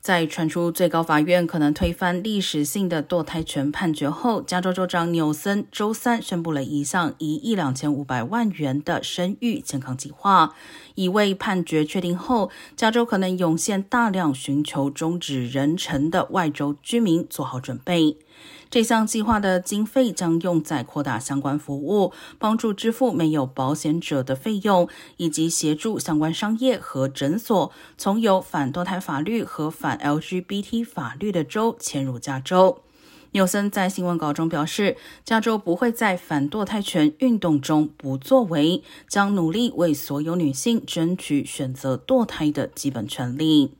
在传出最高法院可能推翻历史性的堕胎权判决后，加州州长纽森周三宣布了一项一亿两千五百万元的生育健康计划，以为判决确定后，加州可能涌现大量寻求终止人程的外州居民做好准备。这项计划的经费将用在扩大相关服务，帮助支付没有保险者的费用，以及协助相关商业和诊所从有反堕胎法律和反反 LGBT 法律的州迁入加州。纽森在新闻稿中表示，加州不会在反堕胎权运动中不作为，将努力为所有女性争取选择堕胎的基本权利。